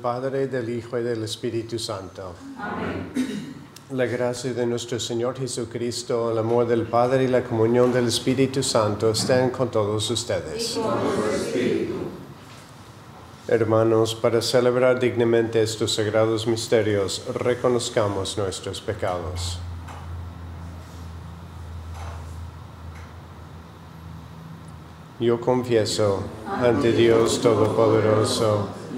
Padre, del Hijo y del Espíritu Santo. Amén. La gracia de nuestro Señor Jesucristo, el amor del Padre y la comunión del Espíritu Santo estén con todos ustedes. Hermanos, para celebrar dignamente estos sagrados misterios, reconozcamos nuestros pecados. Yo confieso ante Dios Todopoderoso,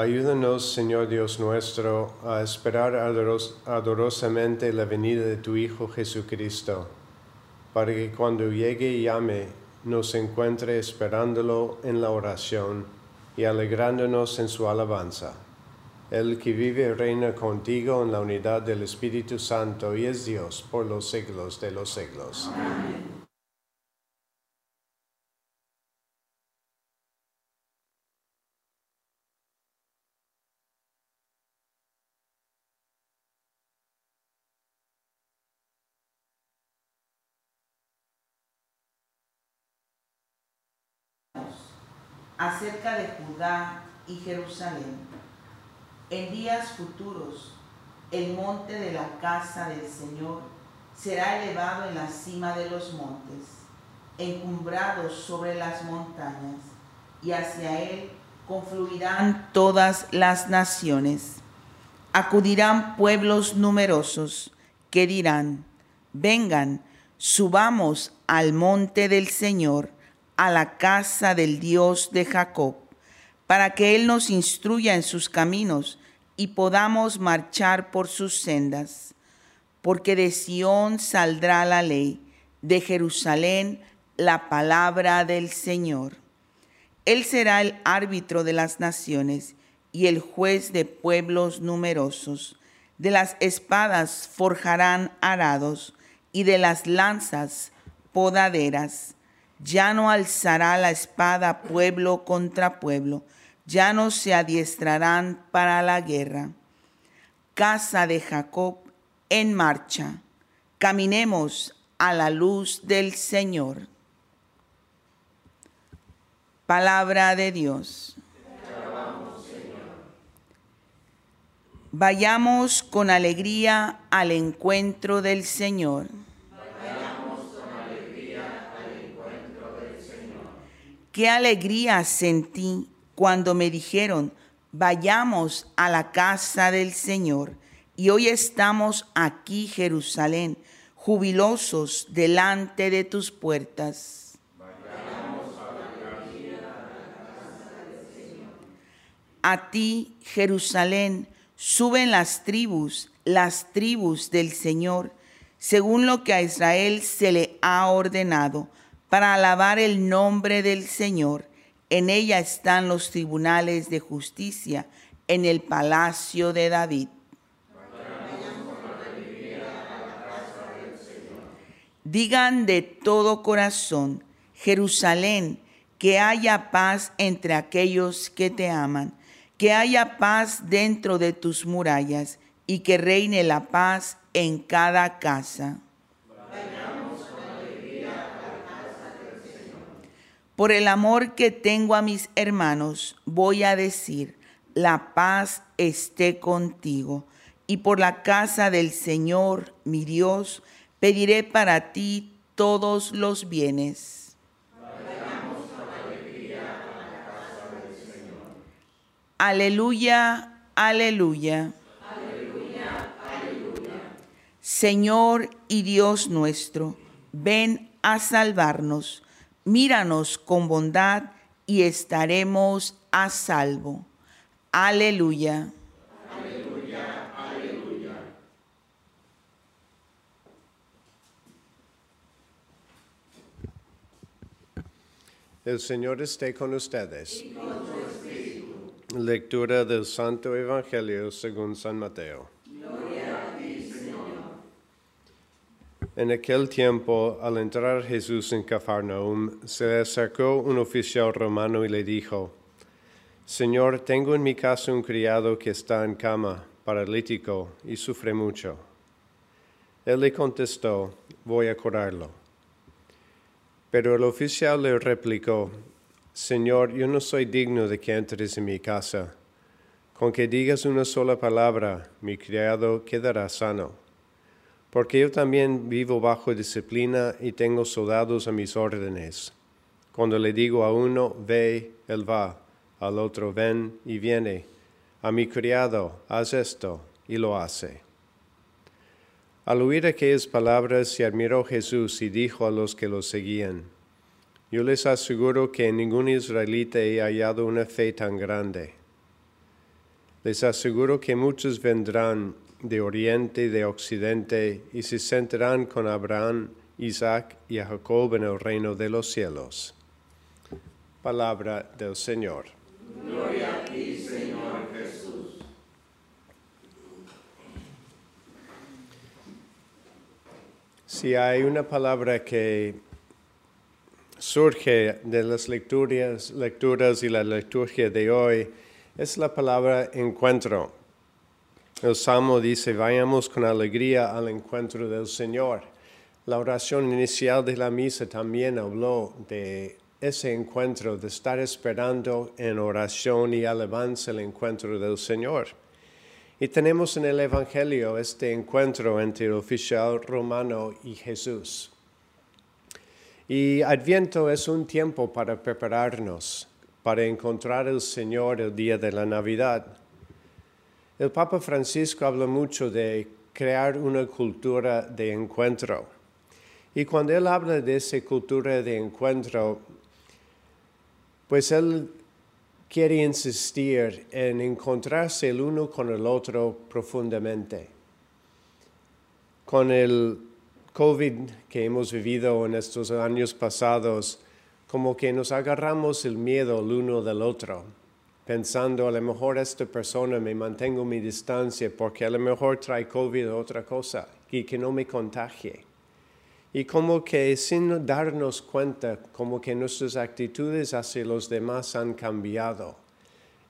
Ayúdanos, Señor Dios nuestro, a esperar adorosamente la venida de tu Hijo Jesucristo, para que cuando llegue y llame, nos encuentre esperándolo en la oración y alegrándonos en su alabanza. El que vive reina contigo en la unidad del Espíritu Santo y es Dios por los siglos de los siglos. Amén. Acerca de Judá y Jerusalén. En días futuros, el monte de la casa del Señor será elevado en la cima de los montes, encumbrado sobre las montañas, y hacia él confluirán todas las naciones. Acudirán pueblos numerosos que dirán, vengan, subamos al monte del Señor a la casa del Dios de Jacob, para que Él nos instruya en sus caminos y podamos marchar por sus sendas. Porque de Sión saldrá la ley, de Jerusalén la palabra del Señor. Él será el árbitro de las naciones y el juez de pueblos numerosos. De las espadas forjarán arados y de las lanzas podaderas. Ya no alzará la espada pueblo contra pueblo, ya no se adiestrarán para la guerra. Casa de Jacob en marcha, caminemos a la luz del Señor. Palabra de Dios. Vayamos con alegría al encuentro del Señor. Qué alegría sentí cuando me dijeron, vayamos a la casa del Señor. Y hoy estamos aquí, Jerusalén, jubilosos delante de tus puertas. A. A ti, Jerusalén, suben las tribus, las tribus del Señor, según lo que a Israel se le ha ordenado, para alabar el nombre del Señor. En ella están los tribunales de justicia, en el palacio de David. Digan de todo corazón, Jerusalén, que haya paz entre aquellos que te aman que haya paz dentro de tus murallas y que reine la paz en cada casa. Por el amor que tengo a mis hermanos, voy a decir, la paz esté contigo. Y por la casa del Señor, mi Dios, pediré para ti todos los bienes Aleluya, aleluya. Aleluya, aleluya. Señor y Dios nuestro, ven a salvarnos. Míranos con bondad y estaremos a salvo. Aleluya. Aleluya, aleluya. El Señor esté con ustedes. Lectura del Santo Evangelio según San Mateo. Gloria a ti, Señor. En aquel tiempo, al entrar Jesús en Cafarnaum, se le acercó un oficial romano y le dijo, Señor, tengo en mi casa un criado que está en cama, paralítico, y sufre mucho. Él le contestó, voy a curarlo. Pero el oficial le replicó, Señor, yo no soy digno de que entres en mi casa. Con que digas una sola palabra, mi criado quedará sano. Porque yo también vivo bajo disciplina y tengo soldados a mis órdenes. Cuando le digo a uno, ve, él va, al otro, ven y viene. A mi criado, haz esto, y lo hace. Al oír aquellas palabras, se admiró Jesús y dijo a los que lo seguían, yo les aseguro que en ningún israelita he hallado una fe tan grande. Les aseguro que muchos vendrán de oriente y de occidente y se sentarán con Abraham, Isaac y Jacob en el reino de los cielos. Palabra del Señor. Gloria a ti, Señor Jesús. Si hay una palabra que surge de las lecturas, lecturas y la liturgia de hoy es la palabra encuentro. El Salmo dice, vayamos con alegría al encuentro del Señor. La oración inicial de la misa también habló de ese encuentro, de estar esperando en oración y alabanza el encuentro del Señor. Y tenemos en el Evangelio este encuentro entre el oficial romano y Jesús. Y Adviento es un tiempo para prepararnos, para encontrar al Señor el día de la Navidad. El Papa Francisco habla mucho de crear una cultura de encuentro. Y cuando él habla de esa cultura de encuentro, pues él quiere insistir en encontrarse el uno con el otro profundamente. Con el COVID que hemos vivido en estos años pasados, como que nos agarramos el miedo el uno del otro. Pensando a lo mejor esta persona me mantengo mi distancia porque a lo mejor trae COVID o otra cosa y que no me contagie. Y como que sin darnos cuenta, como que nuestras actitudes hacia los demás han cambiado.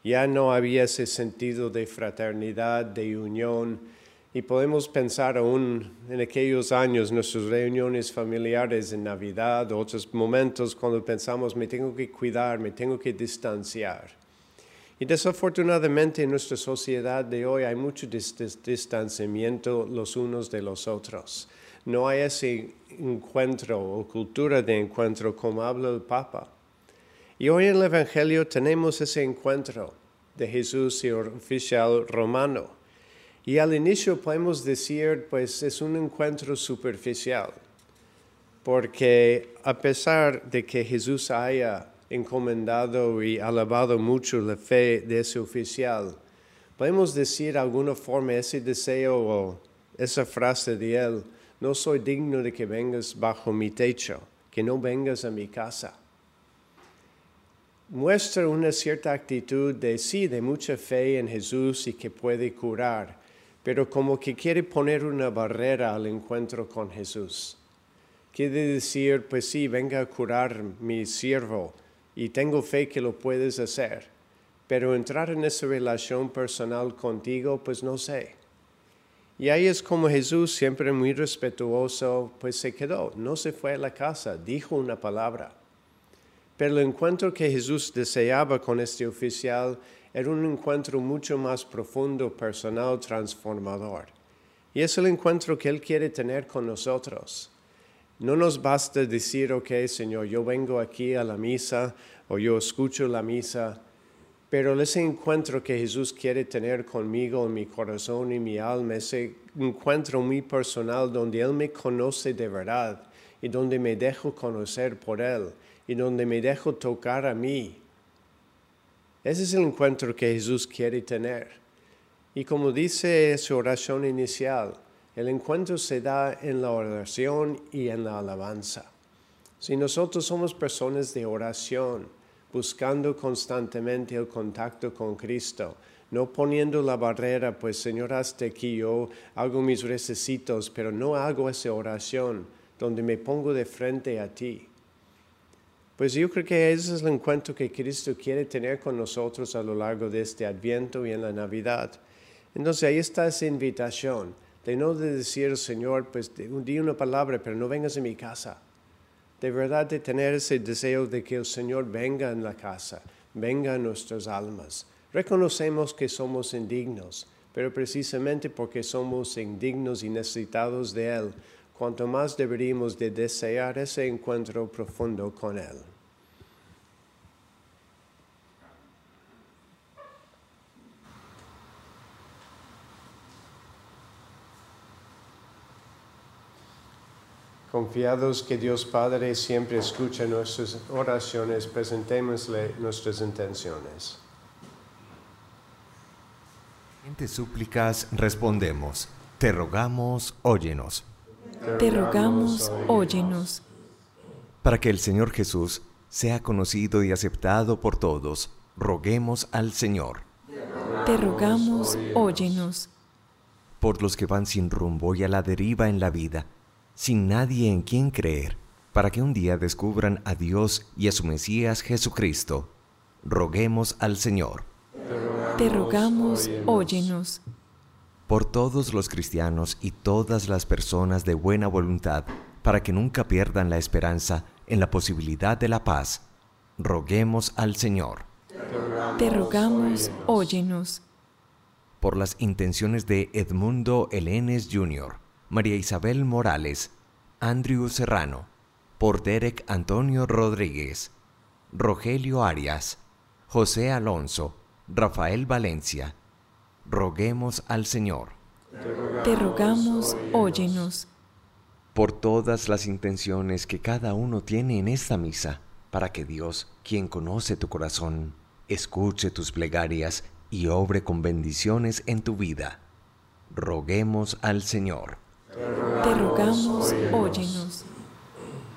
Ya no había ese sentido de fraternidad, de unión, y podemos pensar aún en aquellos años, nuestras reuniones familiares en Navidad, otros momentos cuando pensamos, me tengo que cuidar, me tengo que distanciar. Y desafortunadamente en nuestra sociedad de hoy hay mucho distanciamiento los unos de los otros no hay ese encuentro o cultura de encuentro como habla el Papa. Y hoy en el Evangelio tenemos ese encuentro de Jesús y el oficial romano. Y al inicio podemos decir, pues es un encuentro superficial, porque a pesar de que Jesús haya encomendado y alabado mucho la fe de ese oficial, podemos decir de alguna forma ese deseo o esa frase de él, no soy digno de que vengas bajo mi techo, que no vengas a mi casa. Muestra una cierta actitud de sí, de mucha fe en Jesús y que puede curar, pero como que quiere poner una barrera al encuentro con Jesús. Quiere decir, pues sí, venga a curar mi siervo y tengo fe que lo puedes hacer, pero entrar en esa relación personal contigo, pues no sé. Y ahí es como Jesús, siempre muy respetuoso, pues se quedó, no se fue a la casa, dijo una palabra. Pero el encuentro que Jesús deseaba con este oficial era un encuentro mucho más profundo, personal, transformador. Y es el encuentro que Él quiere tener con nosotros. No nos basta decir, ok, Señor, yo vengo aquí a la misa o yo escucho la misa pero ese encuentro que Jesús quiere tener conmigo en mi corazón y mi alma, ese encuentro muy personal donde Él me conoce de verdad y donde me dejo conocer por Él y donde me dejo tocar a mí. Ese es el encuentro que Jesús quiere tener. Y como dice su oración inicial, el encuentro se da en la oración y en la alabanza. Si nosotros somos personas de oración, buscando constantemente el contacto con Cristo, no poniendo la barrera, pues Señor, hasta aquí yo hago mis recesitos, pero no hago esa oración donde me pongo de frente a ti. Pues yo creo que ese es el encuentro que Cristo quiere tener con nosotros a lo largo de este Adviento y en la Navidad. Entonces ahí está esa invitación de no decir, Señor, pues di una palabra, pero no vengas a mi casa de verdad de tener ese deseo de que el Señor venga en la casa, venga en nuestras almas. Reconocemos que somos indignos, pero precisamente porque somos indignos y necesitados de Él, cuanto más deberíamos de desear ese encuentro profundo con Él. Confiados que Dios Padre siempre escucha nuestras oraciones, presentémosle nuestras intenciones. En súplicas respondemos, te rogamos, óyenos. Te rogamos, óyenos. Para que el Señor Jesús sea conocido y aceptado por todos, roguemos al Señor. Te rogamos, óyenos. Por los que van sin rumbo y a la deriva en la vida, sin nadie en quien creer, para que un día descubran a Dios y a su Mesías Jesucristo. Roguemos al Señor. Te rogamos, óyenos. Por todos los cristianos y todas las personas de buena voluntad, para que nunca pierdan la esperanza en la posibilidad de la paz, roguemos al Señor. Te rogamos, óyenos. Por las intenciones de Edmundo Elenes Jr., María Isabel Morales, Andrew Serrano, por Derek Antonio Rodríguez, Rogelio Arias, José Alonso, Rafael Valencia. Roguemos al Señor. Te rogamos, óyenos. Por todas las intenciones que cada uno tiene en esta misa, para que Dios, quien conoce tu corazón, escuche tus plegarias y obre con bendiciones en tu vida. Roguemos al Señor. Te rogamos, óyenos.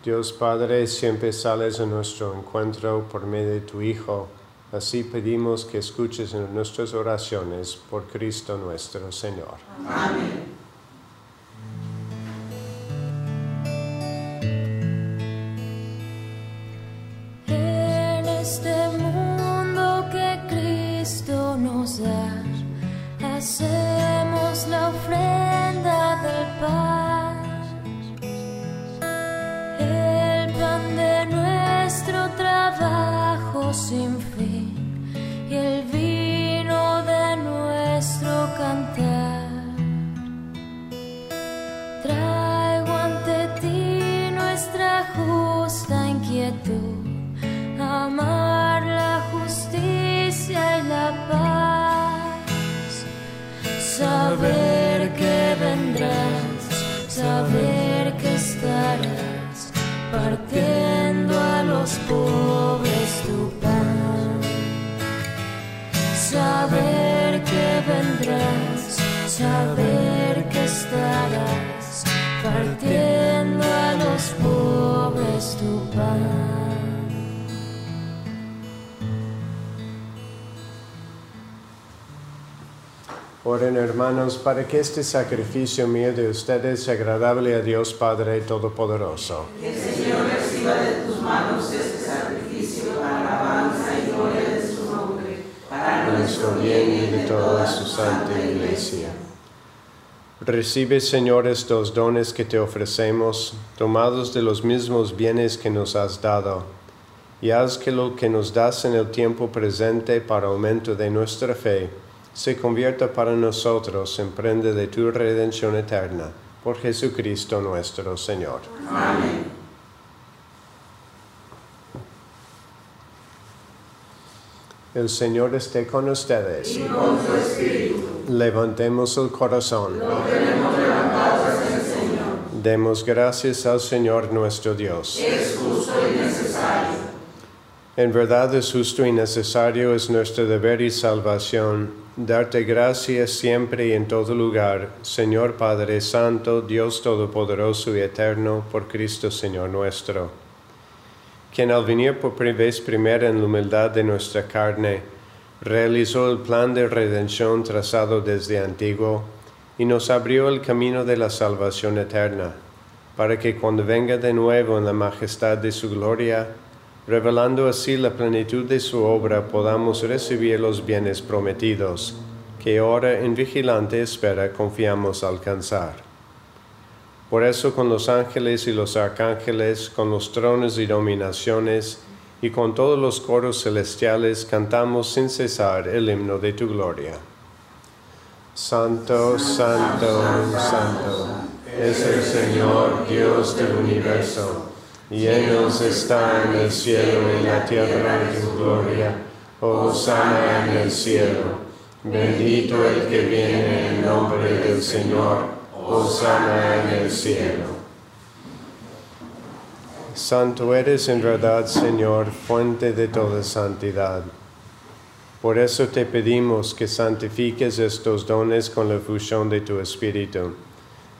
Dios Padre, siempre sales a nuestro encuentro por medio de tu Hijo, Así pedimos que escuches en nuestras oraciones por Cristo nuestro Señor. Amén. Oren hermanos para que este sacrificio mío de ustedes sea agradable a Dios Padre Todopoderoso. Que el Señor reciba de tus manos este sacrificio para alabanza y gloria de su nombre, para nuestro bien y de toda su santa iglesia. Recibe, Señor, estos dones que te ofrecemos, tomados de los mismos bienes que nos has dado, y haz que lo que nos das en el tiempo presente para aumento de nuestra fe, se convierta para nosotros en prenda de tu redención eterna, por Jesucristo nuestro Señor. Amén. El Señor esté con ustedes. Levantemos el corazón. Demos gracias al Señor nuestro Dios. Es justo y necesario. En verdad es justo y necesario, es nuestro deber y salvación, darte gracias siempre y en todo lugar, Señor Padre Santo, Dios Todopoderoso y Eterno, por Cristo Señor nuestro, quien al venir por vez primera en la humildad de nuestra carne, realizó el plan de redención trazado desde antiguo y nos abrió el camino de la salvación eterna, para que cuando venga de nuevo en la majestad de su gloria, revelando así la plenitud de su obra, podamos recibir los bienes prometidos, que ahora en vigilante espera confiamos alcanzar. Por eso con los ángeles y los arcángeles, con los tronos y dominaciones, y con todos los coros celestiales cantamos sin cesar el himno de tu gloria. Santo, santo, santo, es el Señor Dios del universo. Llenos están el cielo y la tierra de tu gloria. Hosanna en el cielo. Bendito el que viene en nombre del Señor. Hosanna en el cielo. Santo eres en verdad, Señor, fuente de toda santidad. Por eso te pedimos que santifiques estos dones con la fusión de tu Espíritu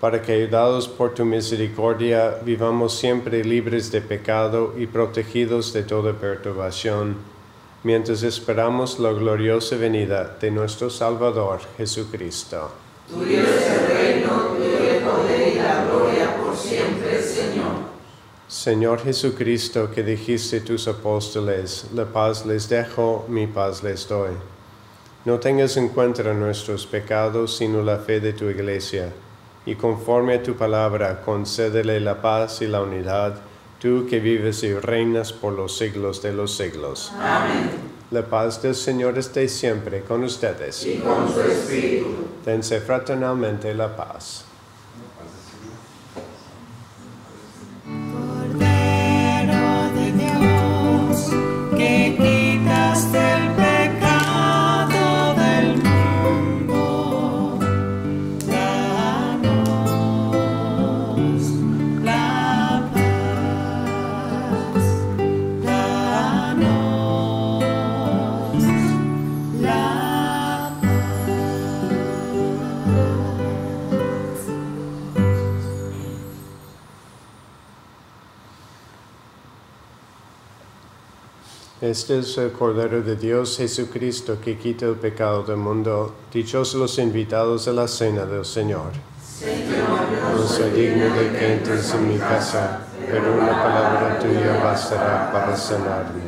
para que, ayudados por tu misericordia, vivamos siempre libres de pecado y protegidos de toda perturbación, mientras esperamos la gloriosa venida de nuestro Salvador Jesucristo. Tuyo es el reino, tuyo el poder y la gloria por siempre, Señor. Señor Jesucristo, que dijiste tus apóstoles, la paz les dejo, mi paz les doy. No tengas en cuenta nuestros pecados, sino la fe de tu iglesia y conforme a tu palabra concédele la paz y la unidad, tú que vives y reinas por los siglos de los siglos. Amén. La paz del Señor esté siempre con ustedes. Y con su espíritu. Dense fraternalmente la paz. Este es el Cordero de Dios Jesucristo que quita el pecado del mundo. Dichosos los invitados a la cena del Señor. Señor, no soy digno de que entres en mi casa, pero una palabra tuya bastará para sanarme.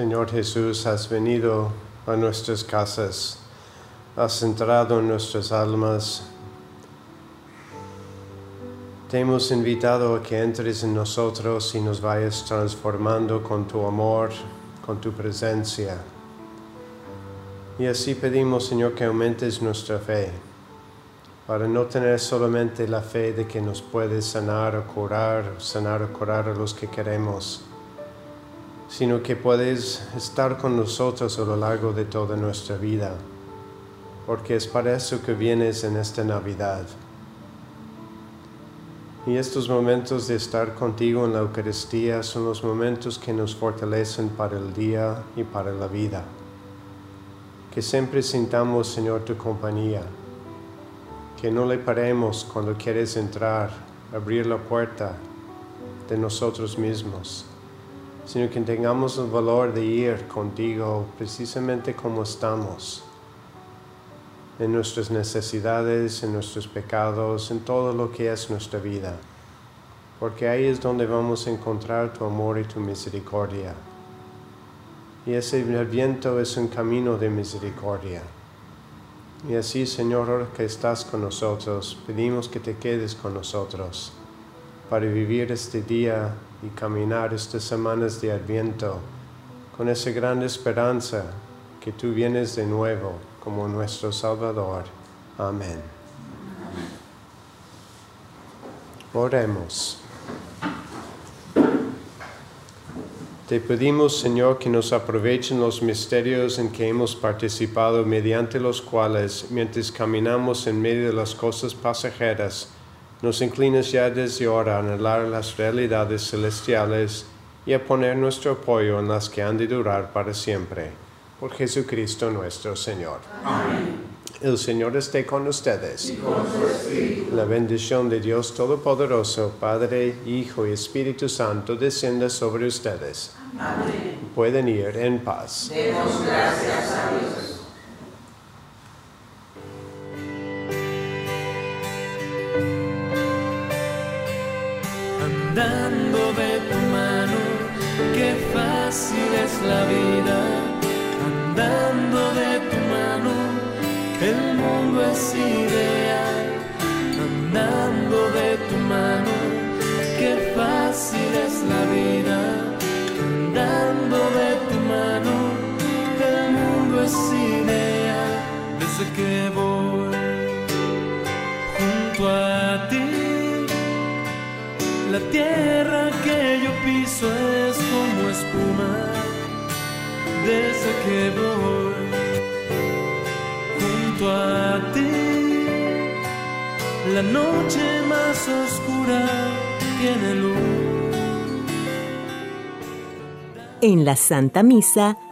Señor Jesús, has venido a nuestras casas, has entrado en nuestras almas. Te hemos invitado a que entres en nosotros y nos vayas transformando con tu amor, con tu presencia. Y así pedimos, Señor, que aumentes nuestra fe, para no tener solamente la fe de que nos puedes sanar o curar, sanar o curar a los que queremos, sino que puedes estar con nosotros a lo largo de toda nuestra vida, porque es para eso que vienes en esta Navidad. Y estos momentos de estar contigo en la Eucaristía son los momentos que nos fortalecen para el día y para la vida. Que siempre sintamos, Señor, tu compañía. Que no le paremos cuando quieres entrar, abrir la puerta de nosotros mismos sino que tengamos el valor de ir contigo precisamente como estamos, en nuestras necesidades, en nuestros pecados, en todo lo que es nuestra vida, porque ahí es donde vamos a encontrar tu amor y tu misericordia. Y ese viento es un camino de misericordia. Y así, Señor, que estás con nosotros, pedimos que te quedes con nosotros para vivir este día y caminar estas semanas de Adviento con esa gran esperanza que tú vienes de nuevo como nuestro Salvador. Amén. Oremos. Te pedimos, Señor, que nos aprovechen los misterios en que hemos participado, mediante los cuales, mientras caminamos en medio de las cosas pasajeras, nos inclines ya desde ahora a anhelar las realidades celestiales y a poner nuestro apoyo en las que han de durar para siempre. Por Jesucristo nuestro Señor. Amén. El Señor esté con ustedes. La bendición de Dios Todopoderoso, Padre, Hijo y Espíritu Santo, descienda sobre ustedes. Amén. Pueden ir en paz. Demos gracias a Dios. Que voy junto a ti. La tierra que yo piso es como espuma desde que voy junto a ti. La noche más oscura tiene luz. En la Santa Misa